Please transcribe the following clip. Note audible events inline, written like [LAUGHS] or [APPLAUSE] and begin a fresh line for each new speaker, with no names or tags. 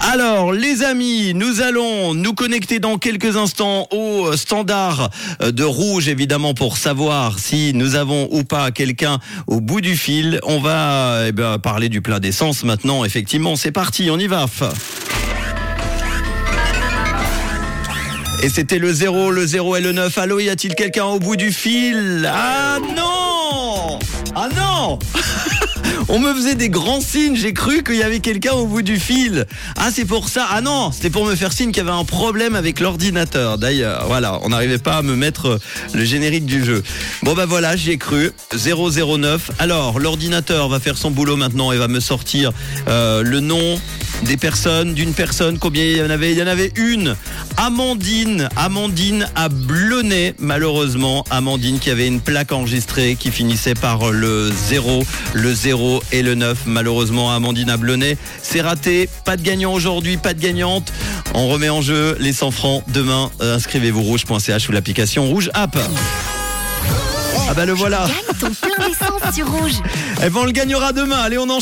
Alors, les amis, nous allons nous connecter dans quelques instants au standard de rouge, évidemment, pour savoir si nous avons ou pas quelqu'un au bout du fil. On va eh ben, parler du plein d'essence maintenant. Effectivement, c'est parti, on y va. Et c'était le 0, le 0 et le 9. Allô, y a-t-il quelqu'un au bout du fil? Ah non Ah non [LAUGHS] On me faisait des grands signes, j'ai cru qu'il y avait quelqu'un au bout du fil. Ah, c'est pour ça. Ah non, c'était pour me faire signe qu'il y avait un problème avec l'ordinateur. D'ailleurs, voilà, on n'arrivait pas à me mettre le générique du jeu. Bon bah voilà, j'y ai cru. 009. Alors, l'ordinateur va faire son boulot maintenant et va me sortir euh, le nom des personnes, d'une personne. Combien il y en avait? Il y en avait une. Amandine. Amandine à Blonay, malheureusement. Amandine qui avait une plaque enregistrée qui finissait par le 0, le 0 et le 9. Malheureusement, Amandine à Blonay. C'est raté. Pas de gagnant aujourd'hui, pas de gagnante. On remet en jeu les 100 francs demain. Euh, Inscrivez-vous rouge.ch ou l'application Rouge App. Ah bah le voilà.
Ton plein d'essence sur rouge.
Eh ben on le gagnera demain. Allez, on en